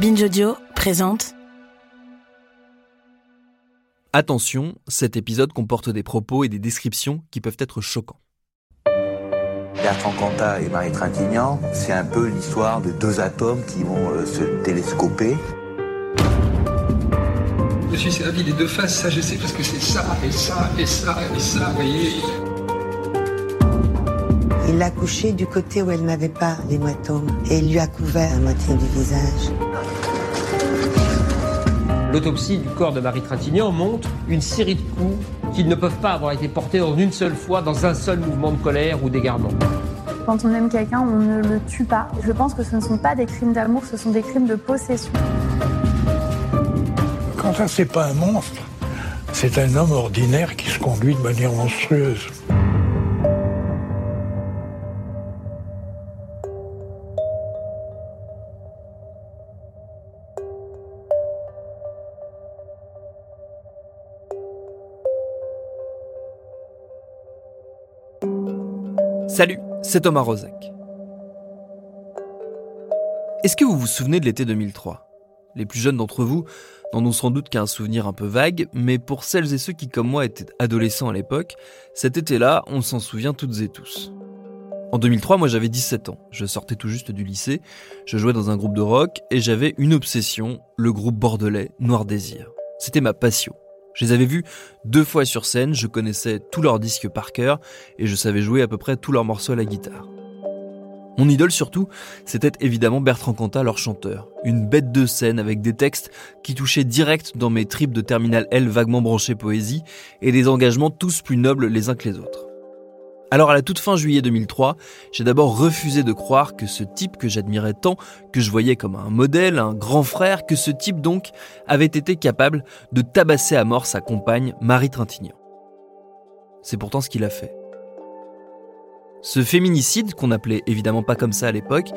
Binge Audio présente Attention, cet épisode comporte des propos et des descriptions qui peuvent être choquants. Bertrand Cantat et Marie Trintignant, c'est un peu l'histoire de deux atomes qui vont euh, se télescoper. Je suis servi des deux faces, ça je sais, parce que c'est ça, et ça, et ça, et ça, vous voyez. Il l'a couchée du côté où elle n'avait pas l'hématome et il lui a couvert la moitié du visage. L'autopsie du corps de Marie Trintignant montre une série de coups qui ne peuvent pas avoir été portés en une seule fois dans un seul mouvement de colère ou d'égarement. Quand on aime quelqu'un, on ne le tue pas. Je pense que ce ne sont pas des crimes d'amour, ce sont des crimes de possession. Quand ça, c'est pas un monstre, c'est un homme ordinaire qui se conduit de manière monstrueuse. Salut, c'est Thomas Rozek. Est-ce que vous vous souvenez de l'été 2003 Les plus jeunes d'entre vous n'en ont sans doute qu'un souvenir un peu vague, mais pour celles et ceux qui, comme moi, étaient adolescents à l'époque, cet été-là, on s'en souvient toutes et tous. En 2003, moi j'avais 17 ans, je sortais tout juste du lycée, je jouais dans un groupe de rock et j'avais une obsession, le groupe bordelais Noir Désir. C'était ma passion. Je les avais vus deux fois sur scène, je connaissais tous leurs disques par cœur et je savais jouer à peu près tous leurs morceaux à la guitare. Mon idole surtout, c'était évidemment Bertrand Cantat, leur chanteur. Une bête de scène avec des textes qui touchaient direct dans mes tripes de terminal L vaguement branchées poésie et des engagements tous plus nobles les uns que les autres. Alors à la toute fin juillet 2003, j'ai d'abord refusé de croire que ce type que j'admirais tant, que je voyais comme un modèle, un grand frère, que ce type donc avait été capable de tabasser à mort sa compagne Marie Trintignant. C'est pourtant ce qu'il a fait. Ce féminicide, qu'on n'appelait évidemment pas comme ça à l'époque,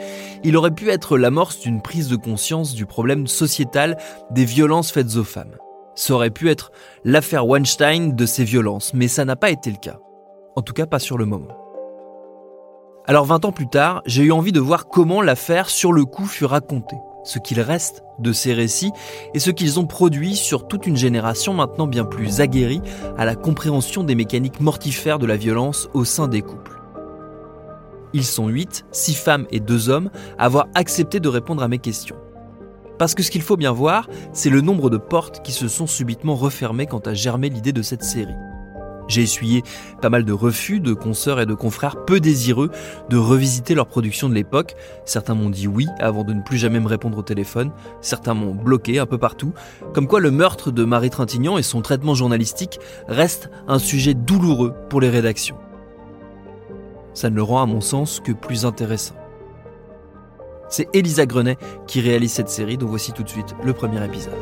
il aurait pu être l'amorce d'une prise de conscience du problème sociétal des violences faites aux femmes. Ça aurait pu être l'affaire Weinstein de ces violences, mais ça n'a pas été le cas. En tout cas pas sur le moment. Alors 20 ans plus tard, j'ai eu envie de voir comment l'affaire sur le coup fut racontée, ce qu'il reste de ces récits et ce qu'ils ont produit sur toute une génération maintenant bien plus aguerrie à la compréhension des mécaniques mortifères de la violence au sein des couples. Ils sont 8, 6 femmes et 2 hommes à avoir accepté de répondre à mes questions. Parce que ce qu'il faut bien voir, c'est le nombre de portes qui se sont subitement refermées quand a germé l'idée de cette série. J'ai essuyé pas mal de refus de consoeurs et de confrères peu désireux de revisiter leur production de l'époque. Certains m'ont dit oui avant de ne plus jamais me répondre au téléphone. Certains m'ont bloqué un peu partout. Comme quoi le meurtre de Marie Trintignant et son traitement journalistique restent un sujet douloureux pour les rédactions. Ça ne le rend à mon sens que plus intéressant. C'est Elisa Grenet qui réalise cette série dont voici tout de suite le premier épisode.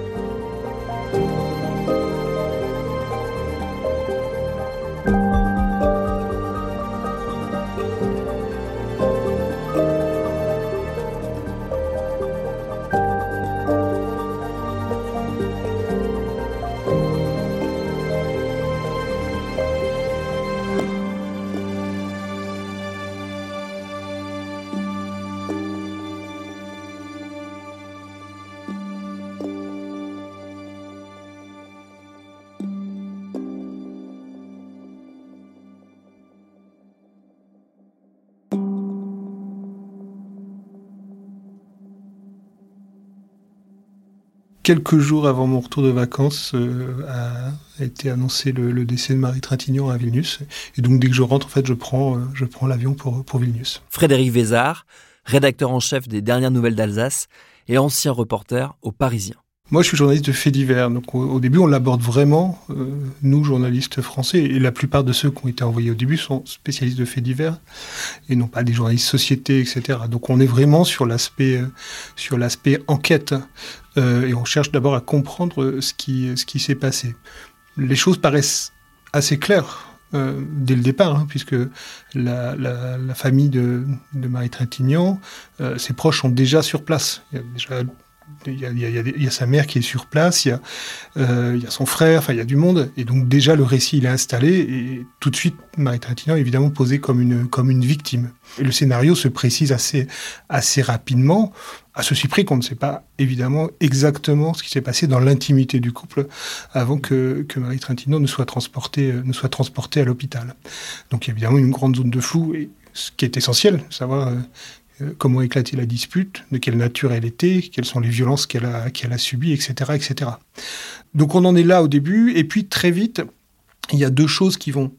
Quelques jours avant mon retour de vacances, euh, a été annoncé le, le, décès de Marie Trintignant à Vilnius. Et donc, dès que je rentre, en fait, je prends, euh, je prends l'avion pour, pour Vilnius. Frédéric Vézard, rédacteur en chef des dernières nouvelles d'Alsace et ancien reporter au Parisien. Moi, je suis journaliste de faits divers. Donc, au, début, on l'aborde vraiment, euh, nous, journalistes français, et la plupart de ceux qui ont été envoyés au début sont spécialistes de faits divers, et non pas des journalistes société, etc. Donc, on est vraiment sur l'aspect, euh, sur l'aspect enquête, euh, et on cherche d'abord à comprendre ce qui, ce qui s'est passé. Les choses paraissent assez claires. dès le départ, hein, puisque la, la, famille de, de Marie Trintignant, ses proches sont déjà sur place. Il y a déjà il y, a, sa mère qui est sur place, il y a, euh, il y a son frère, enfin il y a du monde. Et donc déjà le récit il est installé et tout de suite Marie Trintignant est évidemment posée comme une, comme une victime. Le scénario se précise assez, assez rapidement, à ceci près qu'on ne sait pas évidemment exactement ce qui s'est passé dans l'intimité du couple avant que, que Marie Trintignant ne soit transportée, ne soit transportée à l'hôpital. Donc il y a évidemment une grande zone de flou et ce qui est essentiel, savoir euh, euh, comment éclater la dispute, de quelle nature elle était, quelles sont les violences qu'elle a, qu'elle a subies, etc., etc. Donc on en est là au début, et puis très vite, il y a deux choses qui vont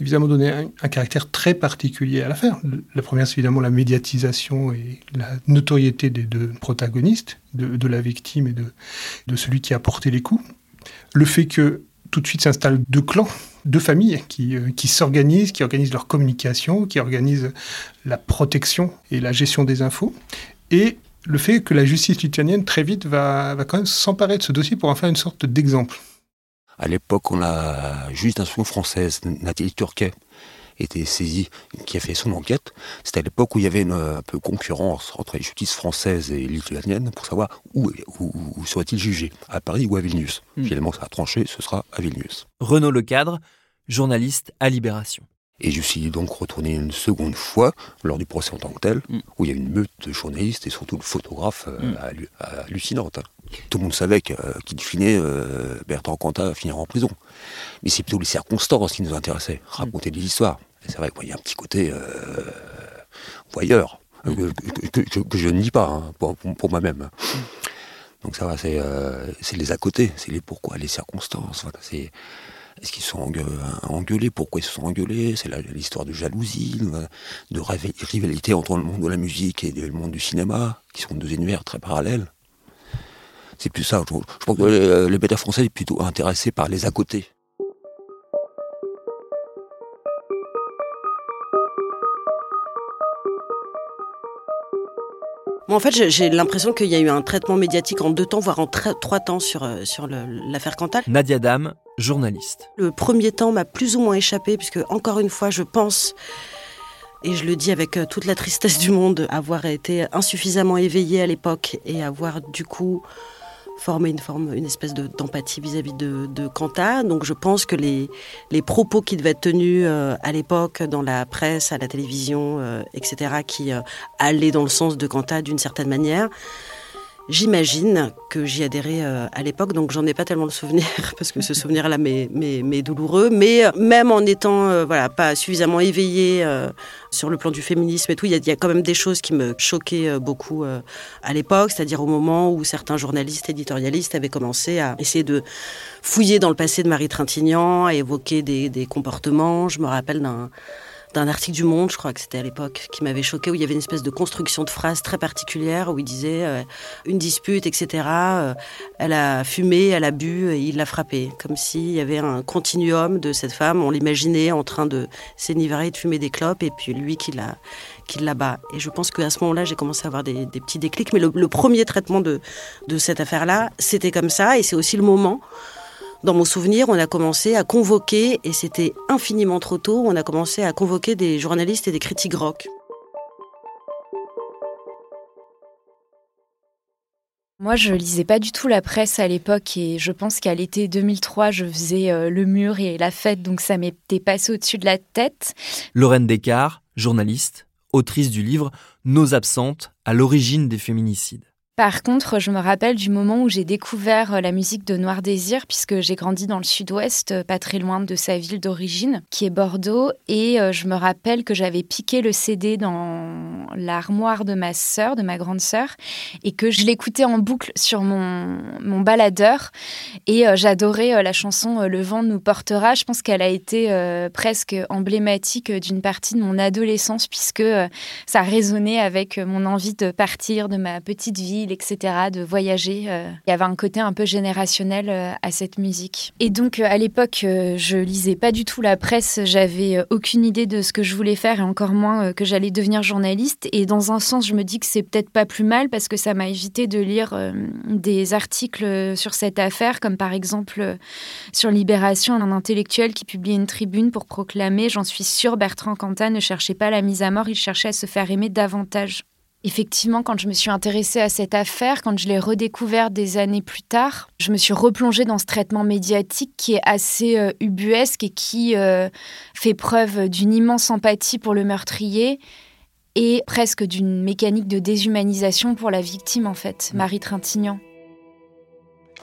évidemment donner un, caractère très particulier à l'affaire. La première, c'est évidemment la médiatisation et la notoriété des deux protagonistes, de, la victime et de celui qui a porté les coups. Le fait que tout de suite s'installent deux clans deux familles qui, euh, qui s'organisent, qui organisent leur communication, qui organisent la protection et la gestion des infos. Et le fait que la justice lituanienne, très vite, va, va quand même s'emparer de ce dossier pour en faire une sorte d'exemple. À l'époque, on a juste d'instruction française, Nathalie Turquet, était saisi, qui a fait son enquête. C'était à l'époque où il y avait une un peu concurrence entre les justices françaises et lituaniennes pour savoir où, où, serait-il jugé, à Paris ou à Vilnius. Hmm. Finalement, ça a tranché, ce sera à Vilnius. Renaud Lecadre, journaliste à Libération. Et je suis donc retourné une seconde fois lors du procès en tant que tel, hmm. où il y a une meute de journalistes et surtout de photographes euh, hmm. hallucinante. Hein. Tout le monde savait qu'il finait, euh, Bertrand Cantat finir en prison. Mais c'est plutôt les circonstances qui nous intéressaient, raconter des histoires. C'est vrai qu'il y a un petit côté euh, voyeur, euh, que, je ne dis pas hein, pour, moi-même. Donc ça va, euh, c'est les à côté, c'est les pourquoi, les circonstances. c'est est-ce qu'ils sont engueulés? Pourquoi ils se sont engueulés? C'est l'histoire de jalousie, de rivalité entre le monde de la musique et le monde du cinéma, qui sont deux univers très parallèles. C'est plus ça. Je, pense que le, le bêta français est plutôt intéressé par les à côté. En fait, j'ai l'impression qu'il y a eu un traitement médiatique en deux temps, voire en trois temps sur, euh, sur l'affaire Cantal. Nadia Dam, journaliste. Le premier temps m'a plus ou moins échappé, puisque encore une fois, je pense et je le dis avec euh, toute la tristesse du monde, avoir été insuffisamment éveillée à l'époque et avoir du coup former une forme, une espèce d'empathie vis-à-vis de, de. Donc je pense que les, les propos qui devaient être tenus euh, à l'époque dans la presse, à la télévision, euh, etc., qui euh, allaient dans le sens de Quentin d'une certaine manière, J'imagine que j'y adhérais euh, à l'époque, donc j'en ai pas tellement le souvenir parce que ce souvenir-là m'est douloureux. Mais euh, même en étant euh, voilà pas suffisamment éveillé sur le plan du féminisme et tout, il y, a quand même des choses qui me choquaient beaucoup à l'époque, c'est-à-dire au moment où certains journalistes éditorialistes avaient commencé à essayer de fouiller dans le passé de Marie Trintignant, à évoquer des, des comportements. Je me rappelle d'un d'un article du Monde, je crois que c'était à l'époque, qui m'avait choqué, où il y avait une espèce de construction de phrase très particulière, où il disait euh, une dispute, etc. Euh, elle a fumé, elle a bu, et il l'a frappé. Comme s'il y avait un continuum de cette femme, on l'imaginait en train de s'éniverer, de fumer des clopes, et puis lui qui la, qui bat. Et je pense qu'à ce moment-là, j'ai commencé à avoir des, petits déclics. Mais le, le premier traitement de, de cette affaire-là, c'était comme ça, et c'est aussi le moment dans mon souvenir, on a commencé à convoquer, et c'était infiniment trop tôt, on a commencé à convoquer des journalistes et des critiques rock. Moi, je lisais pas du tout la presse à l'époque et je pense qu'à l'été 2003, je faisais euh, le mur et la fête, donc ça m'était passé au-dessus de la tête. Lorraine Descartes, journaliste, autrice du livre Nos absentes à l'origine des féminicides. Par contre, je me rappelle du moment où j'ai découvert euh, la musique de Noir Désir, puisque j'ai grandi dans le sud-ouest, euh, pas très loin de sa ville d'origine, qui est Bordeaux. Et euh, je me rappelle que j'avais piqué le CD dans l'armoire de ma sœur, de ma grande sœur, et que je l'écoutais en boucle sur mon, mon baladeur. Et j'adorais la chanson Le vent nous portera. Je pense qu'elle a été presque emblématique d'une partie de mon adolescence, puisque ça résonnait avec mon envie de partir de ma petite ville, etc., de voyager. Il y avait un côté un peu générationnel à cette musique. Et donc, à l'époque, je lisais pas du tout la presse, j'avais aucune idée de ce que je voulais faire et encore moins euh, que j'allais devenir journaliste. Et dans un sens, je me dis que c'est peut-être pas plus mal parce que ça m'a évité de lire euh, des articles sur cette affaire, comme par exemple euh, sur Libération, un intellectuel qui publie une tribune pour proclamer J'en suis sûr, Bertrand Cantat ne cherchait pas la mise à mort, il cherchait à se faire aimer davantage. Effectivement, quand je me suis intéressée à cette affaire, quand je l'ai redécouverte des années plus tard, je me suis replongée dans ce traitement médiatique qui est assez euh, ubuesque et qui euh, fait preuve d'une immense empathie pour le meurtrier et presque d'une mécanique de déshumanisation pour la victime, en fait, Marie Trintignant.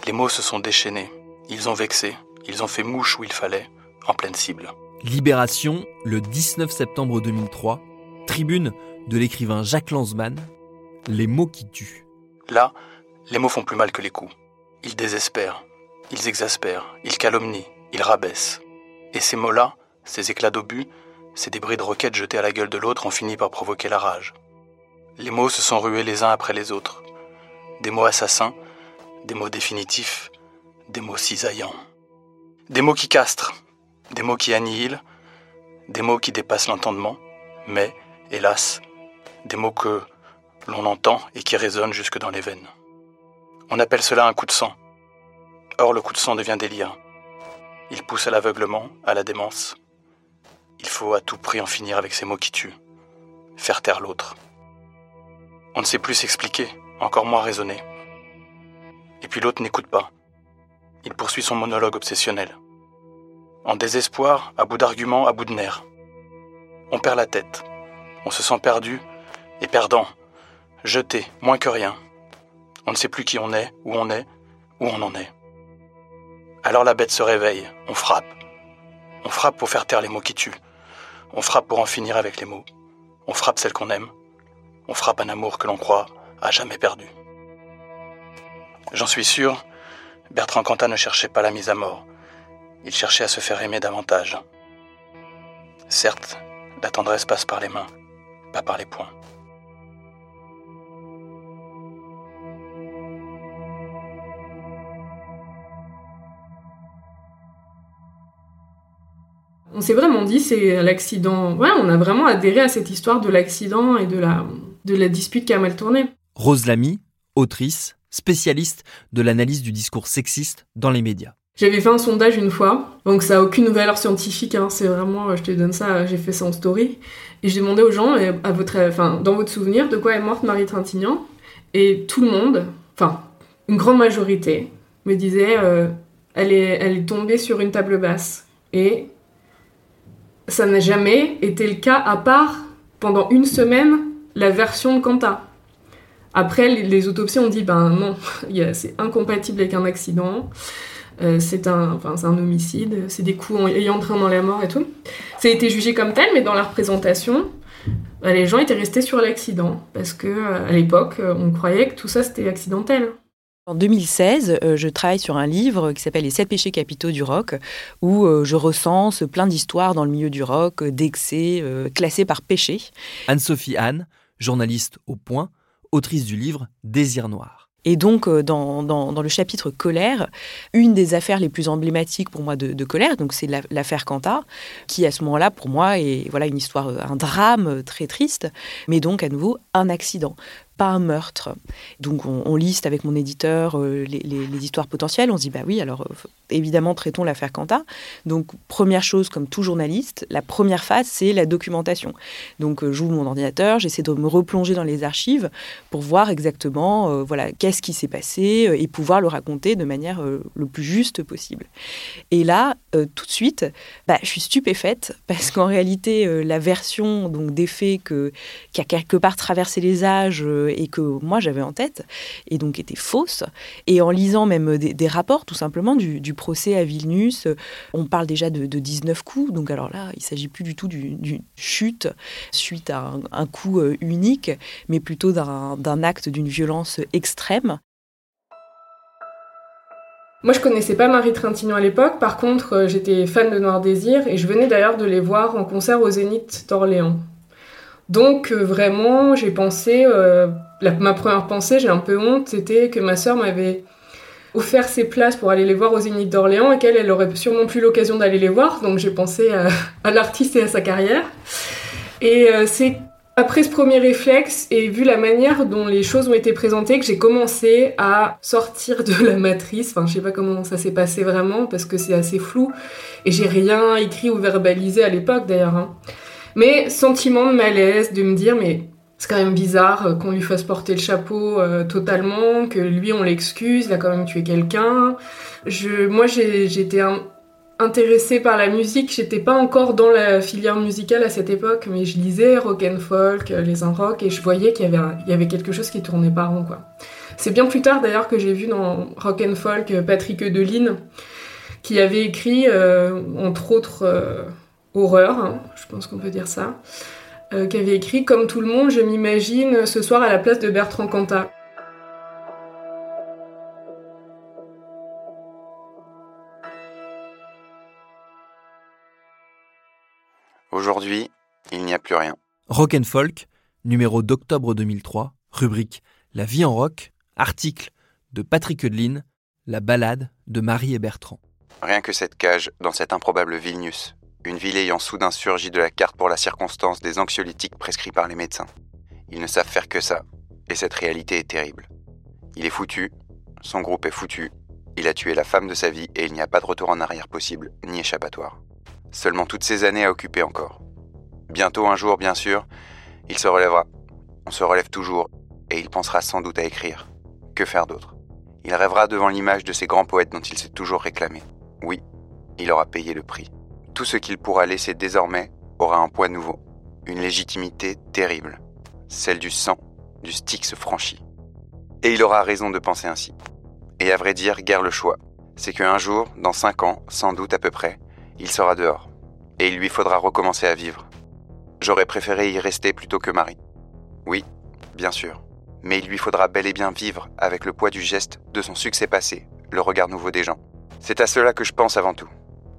Les mots se sont déchaînés, ils ont vexé, ils ont fait mouche où il fallait, en pleine cible. Libération, le 19 septembre 2003, tribune de l'écrivain Jacques Lanzmann, Les mots qui tuent. Là, les mots font plus mal que les coups. Ils désespèrent, ils exaspèrent, ils calomnient, ils rabaissent. Et ces mots-là, ces éclats d'obus, ces débris de roquettes jetés à la gueule de l'autre ont fini par provoquer la rage. Les mots se sont rués les uns après les autres. Des mots assassins, des mots définitifs, des mots cisaillants. Des mots qui castrent, des mots qui annihilent, des mots qui dépassent l'entendement, mais, hélas, des mots que l'on entend et qui résonnent jusque dans les veines. On appelle cela un coup de sang. Or, le coup de sang devient délire. Il pousse à l'aveuglement, à la démence. Il faut à tout prix en finir avec ces mots qui tuent. Faire taire l'autre. On ne sait plus s'expliquer, encore moins raisonner. Et puis l'autre n'écoute pas. Il poursuit son monologue obsessionnel. En désespoir, à bout d'arguments, à bout de nerfs. On perd la tête. On se sent perdu et perdant, jeté, moins que rien. On ne sait plus qui on est, où on est, où on en est. Alors la bête se réveille, on frappe. On frappe pour faire taire les mots qui tuent. On frappe pour en finir avec les mots. On frappe celle qu'on aime. On frappe un amour que l'on croit à jamais perdu. J'en suis sûr, Bertrand Cantat ne cherchait pas la mise à mort. Il cherchait à se faire aimer davantage. Certes, la tendresse passe par les mains, pas par les poings. On s'est vraiment dit c'est l'accident. Ouais, on a vraiment adhéré à cette histoire de l'accident et de la, de la dispute qui a mal tourné. Rose Lamy, autrice, spécialiste de l'analyse du discours sexiste dans les médias. J'avais fait un sondage une fois, donc ça a aucune valeur scientifique, hein, c'est vraiment, je te donne ça, j'ai fait ça en story. Et j'ai demandé aux gens, à votre, enfin, dans votre souvenir, de quoi est morte Marie Trintignant Et tout le monde, enfin, une grande majorité, me disait, euh, elle, est, elle est tombée sur une table basse. Et ça n'a jamais été le cas, à part pendant une semaine, la version de Quanta. Après, les, autopsies ont dit ben non, c'est incompatible avec un accident, euh, c'est un, homicide, c'est des coups ayant entraîné dans la mort et tout. Ça a été jugé comme tel, mais dans la représentation, ben, les gens étaient restés sur l'accident parce que euh, à l'époque, on croyait que tout ça c'était accidentel. En 2016, euh, je travaille sur un livre qui s'appelle Les sept péchés capitaux du rock, où euh, je recense plein d'histoires dans le milieu du rock, euh, d'excès, classés par péché. Anne-Sophie Anne, journaliste au Point, autrice du livre Désir noir. Et donc, dans, dans, le chapitre colère, une des affaires les plus emblématiques pour moi de, colère, donc c'est l'affaire Quanta, qui à ce moment-là, pour moi, est voilà une histoire, un drame très triste, mais donc à nouveau un accident pas meurtre. Donc on, liste avec mon éditeur euh, les, histoires potentielles. On se dit bah oui, alors euh, évidemment traitons l'affaire Quentin. Donc première chose, comme tout journaliste, la première phase c'est la documentation. Donc euh, j'ouvre mon ordinateur, j'essaie de me replonger dans les archives pour voir exactement voilà qu'est-ce qui s'est passé et pouvoir le raconter de manière le plus juste possible. Et là, tout de suite, bah, je suis stupéfaite parce qu'en réalité la version donc des faits que qui a quelque part traversé les âges et que moi j'avais en tête, et donc étaient fausses. Et en lisant même des, rapports, tout simplement, du, procès à Vilnius, on parle déjà de, 19 coups. Donc alors là, il ne s'agit plus du tout d'une chute suite à un, coup unique, mais plutôt d'un acte d'une violence extrême. Moi, je connaissais pas Marie Trintignant à l'époque. Par contre, euh, j'étais fan de Noir Désir et je venais d'ailleurs de les voir en concert au Zénith d'Orléans. Donc, euh, vraiment, j'ai pensé, euh, ma première pensée, j'ai un peu honte, c'était que ma sœur m'avait offert ses places pour aller les voir au Zénith d'Orléans et qu'elle, elle aurait sûrement plus l'occasion d'aller les voir. Donc, j'ai pensé à, l'artiste et à sa carrière. Et c'est après ce premier réflexe et vu la manière dont les choses ont été présentées, que j'ai commencé à sortir de la matrice. Enfin, je sais pas comment ça s'est passé vraiment parce que c'est assez flou et j'ai rien écrit ou verbalisé à l'époque d'ailleurs. Hein. Mais sentiment de malaise, de me dire mais c'est quand même bizarre qu'on lui fasse porter le chapeau euh, totalement, que lui on l'excuse, il a quand même tué quelqu'un. Je, moi j'étais intéressée par la musique. J'étais pas encore dans la filière musicale à cette époque, mais je lisais rock and folk, euh, les un rock, et je voyais qu'il y avait, il y avait quelque chose qui tournait pas rond, quoi. C'est bien plus tard d'ailleurs que j'ai vu dans rock and folk euh, Patrick Deline, qui avait écrit, euh, entre autres, Horreur, hein, je pense qu'on peut dire ça, qui avait écrit Comme tout le monde, je m'imagine ce soir à la place de Bertrand Cantat. Aujourd'hui, il n'y a plus rien. Rock and Folk, numéro d'octobre 2003, rubrique La vie en rock, article de Patrick Eudeline, La balade de Marie et Bertrand. Rien que cette cage dans cette improbable Vilnius, une ville ayant soudain surgi de la carte pour la circonstance des anxiolytiques prescrits par les médecins. Ils ne savent faire que ça, et cette réalité est terrible. Il est foutu, son groupe est foutu, il a tué la femme de sa vie et il n'y a pas de retour en arrière possible, ni échappatoire. Seulement toutes ces années à occuper encore. Bientôt un jour, bien sûr, il se relèvera. On se relève toujours, et il pensera sans doute à écrire. Que faire d'autre? Il rêvera devant l'image de ces grands poètes dont il s'est toujours réclamé. Oui, il aura payé le prix. Tout ce qu'il pourra laisser désormais aura un poids nouveau, une légitimité terrible, celle du sang, du Styx franchi. Et il aura raison de penser ainsi. Et à vrai dire, guère le choix. C'est qu'un jour, dans cinq ans, sans doute à peu près, il sera dehors. Et il lui faudra recommencer à vivre. J'aurais préféré y rester plutôt que Marie. Oui, bien sûr. Mais il lui faudra bel et bien vivre avec le poids du geste, de son succès passé, le regard nouveau des gens. C'est à cela que je pense avant tout.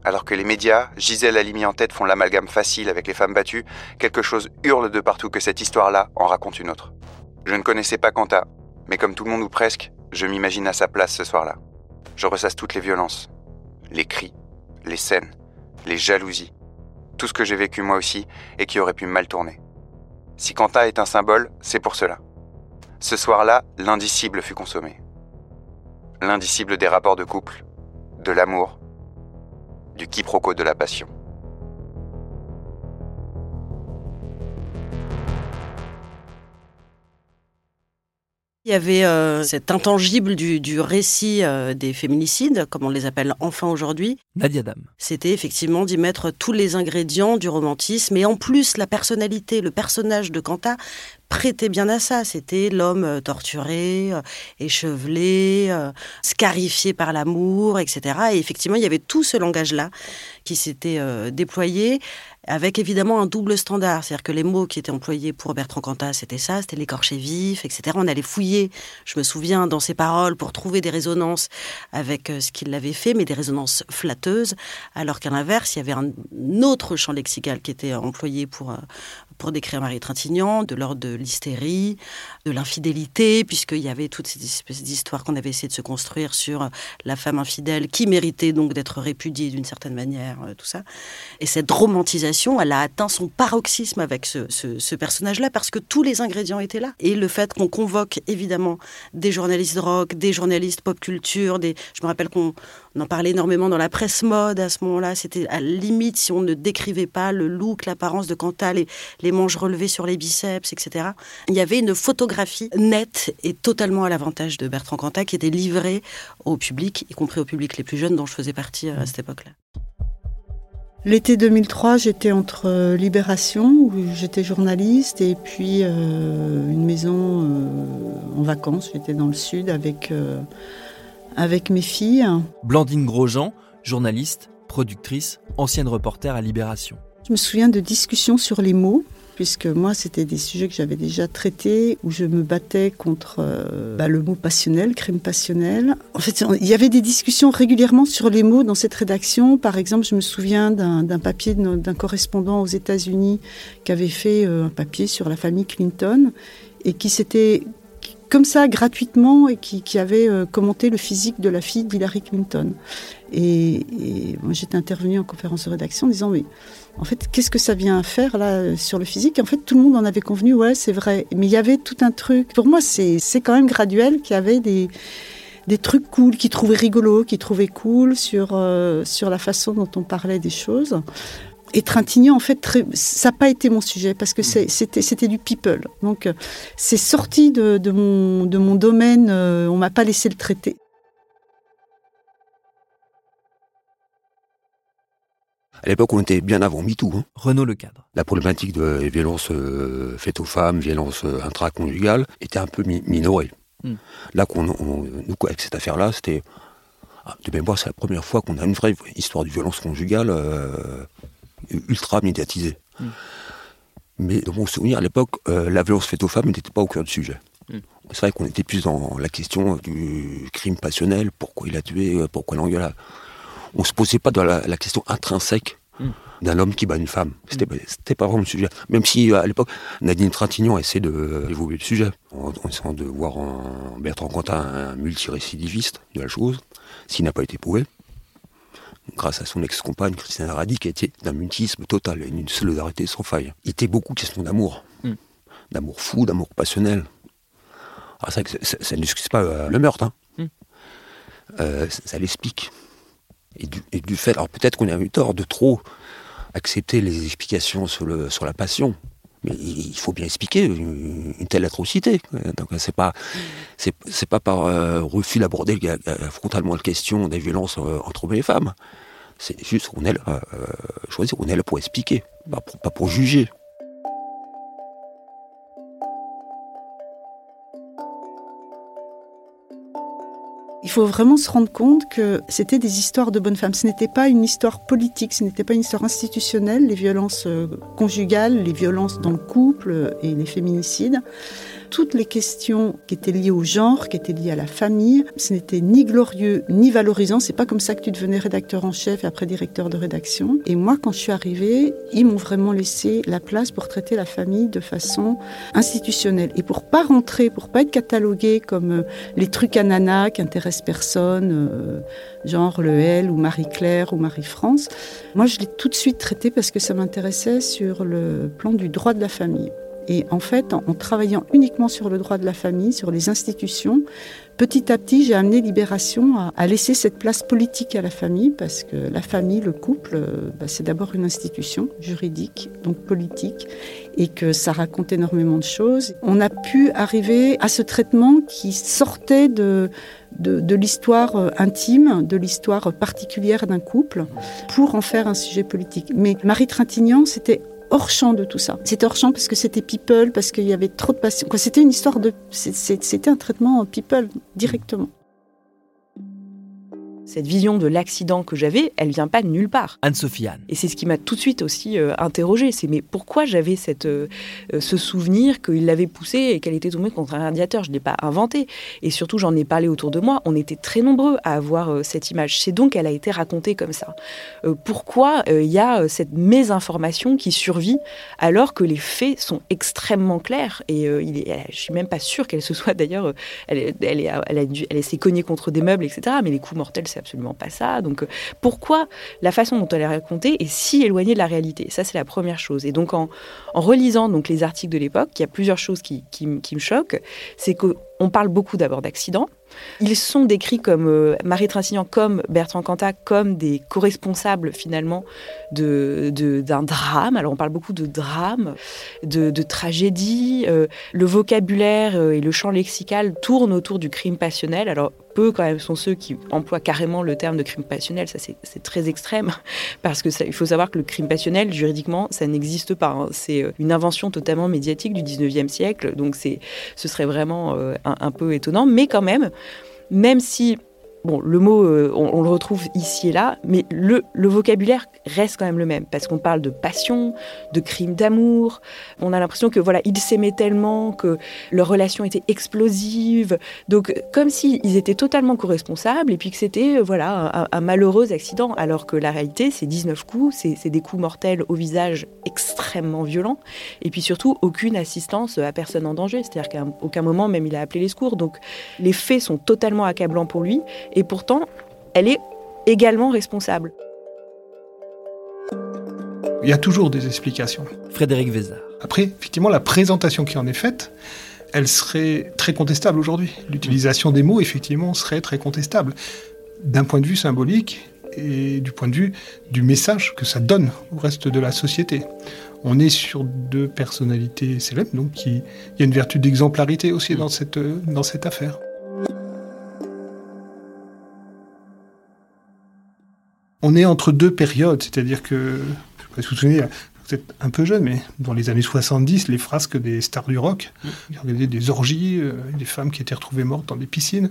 Alors que les médias, Gisèle Halimi en tête, font l'amalgame facile avec les femmes battues, quelque chose hurle de partout que cette histoire-là en raconte une autre. Je ne connaissais pas Quanta, mais comme tout le monde ou presque, je m'imagine à sa place ce soir-là. Je ressasse toutes les violences, les cris, les scènes, les jalousies, tout ce que j'ai vécu moi aussi et qui aurait pu mal tourner. Si Quanta est un symbole, c'est pour cela. Ce soir-là, l'indicible fut consommé. L'indicible des rapports de couple, de l'amour, du quiproquo de la passion. Il y avait euh, cet intangible du, récit euh, des féminicides, comme on les appelle enfin aujourd'hui. Nadia Dame. C'était effectivement d'y mettre tous les ingrédients du romantisme et en plus la personnalité, le personnage de Quentin prêtait bien à ça. C'était l'homme euh, torturé, échevelé, scarifié par l'amour, etc. Et effectivement, il y avait tout ce langage-là qui s'était déployé avec évidemment un double standard. C'est-à-dire que les mots qui étaient employés pour Bertrand Cantat, c'était ça, c'était l'écorché vif, etc. On allait fouiller, je me souviens, dans ses paroles pour trouver des résonances avec euh, ce qu'il avait fait, mais des résonances flatteuses, alors qu'à l'inverse, il y avait un autre champ lexical qui était employé pour, euh, pour décrire Marie Trintignant, de l'ordre de l'hystérie, de l'infidélité, puisqu'il y avait toutes ces espèces d'histoires qu'on avait essayé de se construire sur euh, la femme infidèle qui méritait donc d'être répudiée d'une certaine manière, tout ça. Et cette romantisation elle a atteint son paroxysme avec ce, personnage-là parce que tous les ingrédients étaient là. Et le fait qu'on convoque évidemment des journalistes rock, des journalistes pop culture, je me rappelle qu'on en parlait énormément dans la presse mode à ce moment-là. C'était à la limite si on ne décrivait pas le look, l'apparence de Cantal, les, les manches relevées sur les biceps, etc. Il y avait une photographie nette et totalement à l'avantage de Bertrand Cantat qui était livrée au public, y compris au public les plus jeunes dont je faisais partie à cette époque-là. L'été 2003, j'étais entre euh, Libération, où j'étais journaliste, et puis euh, une maison euh, en vacances. J'étais dans le sud avec, avec mes filles. Blandine Grosjean, journaliste, productrice, ancienne reporter à Libération. Je me souviens de discussions sur les mots puisque moi, c'était des sujets que j'avais déjà traités, où je me battais contre euh, bah, le mot passionnel, crime passionnel. En fait, il y avait des discussions régulièrement sur les mots dans cette rédaction. Par exemple, je me souviens d'un papier d'un correspondant aux États-Unis qui avait fait euh, un papier sur la famille Clinton et qui s'était comme ça gratuitement et qui, avait euh, commenté le physique de la fille d'Hillary Clinton. Et, et j'étais intervenue en conférence de rédaction en disant mais en fait, qu'est-ce que ça vient faire là sur le physique? En fait, tout le monde en avait convenu, ouais, c'est vrai. Mais il y avait tout un truc. Pour moi, c'est quand même graduel qu'il y avait des, des trucs cool, qui trouvaient rigolo, qui trouvaient cool sur, euh, sur la façon dont on parlait des choses. Et Trintignant, en fait, ça n'a pas été mon sujet parce que c'était du people. Donc, euh, c'est sorti de, de, mon, de mon domaine, euh, on m'a pas laissé le traiter. À l'époque, on était bien avant MeToo. Hein. Renaud le cadre. La problématique des violences euh, faites aux femmes, violences euh, intraconjugales, était un peu minorée. Hmm. Là, qu'on, nous, avec cette affaire-là, c'était. Ah, de mémoire, c'est la première fois qu'on a une vraie histoire de violence conjugale euh, ultra médiatisée. Hmm. Mais dans mon souvenir, à l'époque, la violence faite aux femmes n'était pas au cœur du sujet. Hmm. C'est vrai qu'on était plus dans la question du crime passionnel, pourquoi il a tué, pourquoi l'engueulade on se posait pas dans la, question intrinsèque hmm. d'un homme qui bat une femme. C'était hmm. c'était pas vraiment le sujet. Même si à l'époque, Nadine Trintignant essaie de évoluer le sujet, en, essayant de voir en Bertrand Cantat un multirécidiviste de la chose, s'il n'a pas été prouvé. Grâce à son ex-compagne, Christiane Radi, qui était d'un mutisme total et d'une solidarité sans faille. Il était beaucoup question d'amour. Hmm. D'amour fou, d'amour passionnel. Ah, ça, ça, n'excuse pas euh, le meurtre. Hein. Euh, ça l'explique et du, fait, alors peut-être qu'on a eu tort de trop accepter les explications sur, la passion. Mais il faut bien expliquer une, telle atrocité. Donc c'est pas c'est, pas par euh, refus d'aborder frontalement la question des violences euh, entre hommes et femmes. C'est juste qu'on est là, euh, choisir, on est là pour expliquer, pas pour juger. Il faut vraiment se rendre compte que c'était des histoires de bonnes femmes. Ce n'était pas une histoire politique, ce n'était pas une histoire institutionnelle, les violences euh, conjugales, les violences dans le couple et les féminicides toutes les questions qui étaient liées au genre, qui étaient liées à la famille. Ce n'était ni glorieux ni valorisant. C'est pas comme ça que tu devenais rédacteur en chef et après directeur de rédaction. Et moi, quand je suis arrivée, ils m'ont vraiment laissé la place pour traiter la famille de façon institutionnelle et pour pas rentrer, pour pas être catalogué comme euh, les trucs à qui intéressent personne, euh, genre le L ou Marie-Claire ou Marie-France. Moi, je l'ai tout de suite traité parce que ça m'intéressait sur le plan du droit de la famille. Et en fait, en, travaillant uniquement sur le droit de la famille, sur les institutions, petit à petit, j'ai amené Libération à, laisser cette place politique à la famille, parce que la famille, le couple, euh, bah, c'est d'abord une institution juridique, donc politique, et que ça raconte énormément de choses. On a pu arriver à ce traitement qui sortait de, de, de l'histoire euh, intime, de l'histoire particulière d'un couple, pour en faire un sujet politique. Mais Marie Trintignant, c'était hors champ de tout ça. C'était hors champ parce que c'était people, parce qu'il y avait trop de passion. C'était une histoire de. C'était un traitement people directement cette vision de l'accident que j'avais, elle vient pas de nulle part. Anne-Sophie Anne. Et c'est ce qui m'a tout de suite aussi euh, interrogée. C'est mais pourquoi j'avais cette, euh, euh, ce souvenir qu'il l'avait poussée et qu'elle était tombée contre un radiateur? Je ne l'ai pas inventé. Et surtout, j'en ai parlé autour de moi. On était très nombreux à avoir cette image. C'est donc qu'elle a été racontée comme ça. pourquoi il y a cette mésinformation qui survit alors que les faits sont extrêmement clairs? Et il est, je suis même pas sûre qu'elle se soit d'ailleurs. Elle, elle, elle, a dû, elle s'est cognée contre des meubles, etc. Mais les coups mortels, absolument pas ça. Donc euh, pourquoi la façon dont elle est racontée est si éloignée de la réalité? Ça, c'est la première chose. Et donc en, relisant donc les articles de l'époque, il y a plusieurs choses qui, me choquent. C'est que on parle beaucoup d'abord d'accidents. Ils sont décrits comme euh, Marie Trintignant, comme Bertrand Cantat, comme des co-responsables finalement d'un de, d'un drame. Alors on parle beaucoup de drame, de, de tragédie. Euh, le vocabulaire euh, et le champ lexical tournent autour du crime passionnel. Alors peu quand même sont ceux qui emploient carrément le terme de crime passionnel. Ça c'est très extrême parce que il faut savoir que le crime passionnel juridiquement ça n'existe pas. Hein. C'est une invention totalement médiatique du 19e siècle. Donc c'est ce serait vraiment un, un peu étonnant, mais quand même même si Bon, le mot, euh, on, le retrouve ici et là, mais le, vocabulaire reste quand même le même, parce qu'on parle de passion, de crime d'amour. On a l'impression que voilà, ils s'aimaient tellement, que leur relation était explosive. Donc, comme s'ils étaient totalement co-responsables, et puis que c'était euh, voilà, un, malheureux accident, alors que la réalité, c'est 19 coups, c'est des coups mortels au visage extrêmement violents, et puis surtout, aucune assistance à personne en danger. C'est-à-dire qu'à aucun moment, même, il a appelé les secours. Donc, les faits sont totalement accablants pour lui et pourtant, elle est également responsable. Il y a toujours des explications. Frédéric Vézard. Après, effectivement, la présentation qui en est faite, elle serait très contestable aujourd'hui. L'utilisation des mots, effectivement, serait très contestable. D'un point de vue symbolique et du point de vue du message que ça donne au reste de la société. On est sur deux personnalités célèbres, donc il y a une vertu d'exemplarité aussi dans cette, dans cette affaire. on est entre deux périodes, c'est-à-dire que, je vous souvenir, vous êtes un peu jeune, mais dans les années 70, les frasques des stars du rock, il y avait des orgies, euh, des femmes qui étaient retrouvées mortes dans des piscines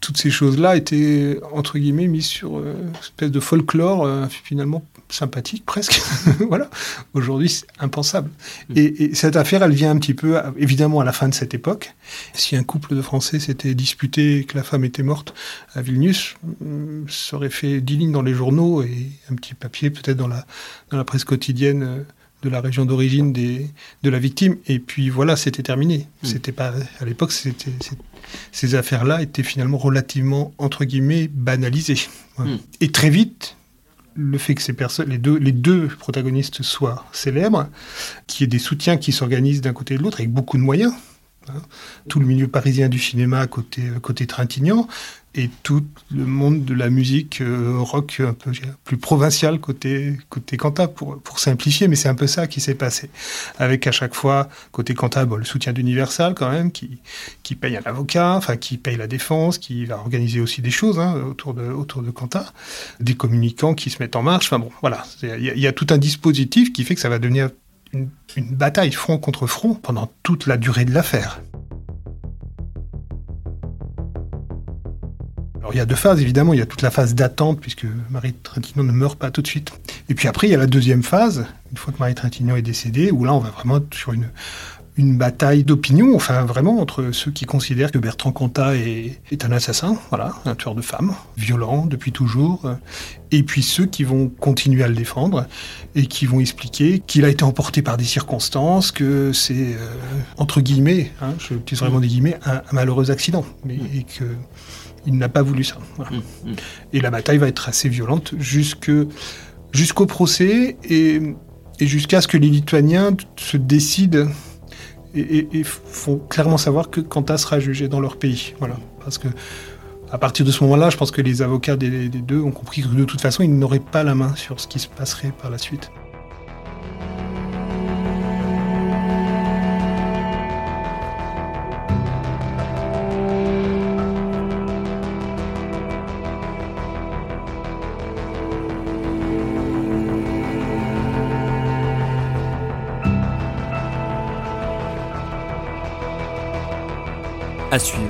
toutes ces choses-là étaient, entre guillemets, mises sur euh, une espèce de folklore euh, finalement sympathique presque. voilà. Aujourd'hui, c'est impensable. Mm. Et, cette affaire, elle vient un petit peu, évidemment, à la fin de cette époque. Si un couple de Français s'était disputé et que la femme était morte à Vilnius, mm, ça aurait fait dix lignes dans les journaux et un petit papier peut-être dans la, dans la presse quotidienne euh, de la région d'origine de la victime. Et puis voilà, c'était terminé. Mm. C'était pas à l'époque, c'était ces affaires-là étaient finalement relativement, entre guillemets, banalisées. Hmm. Et très vite, le fait que ces personnes, les deux, les deux protagonistes soient célèbres, qu'il y ait des soutiens qui s'organisent d'un côté et de l'autre avec beaucoup de moyens, hein. tout le milieu parisien du cinéma côté, côté Trintignant, et tout le monde de la musique euh, rock un peu plus provincial côté côté Quentin pour pour simplifier mais c'est un peu ça qui s'est passé. Avec à chaque fois côté Quentin le soutien d'Universal quand même qui qui paye un avocat enfin qui paye la défense qui va organiser aussi des choses hein, autour de autour de Quentin. Des communicants qui se mettent en marche enfin bon voilà. Il y, a tout un dispositif qui fait que ça va devenir une, bataille front contre front pendant toute la durée de l'affaire. il y a deux phases, évidemment. Il y a toute la phase d'attente, puisque Marie Trintignant ne meurt pas tout de suite. Et puis après, il y a la deuxième phase, une fois que Marie Trintignant est décédée, où là, on va vraiment être sur une, une bataille d'opinion, enfin vraiment entre ceux qui considèrent que Bertrand Cantat est, est, un assassin, voilà, un tueur de femmes, violent depuis toujours, et puis ceux qui vont continuer à le défendre et qui vont expliquer qu'il a été emporté par des circonstances, que c'est euh, entre guillemets, hein, je utilise vraiment des guillemets, un, malheureux accident, mais et que il n'a pas voulu ça. Mmh, mmh. Et la bataille va être assez violente jusqu'au procès et, jusqu'à ce que les Lituaniens se décident et, font clairement savoir que Quentin sera jugé dans leur pays. Voilà. Parce que à partir de ce moment-là, je pense que les avocats des deux ont compris que de toute façon, ils n'auraient pas la main sur ce qui se passerait par la suite. À suivre.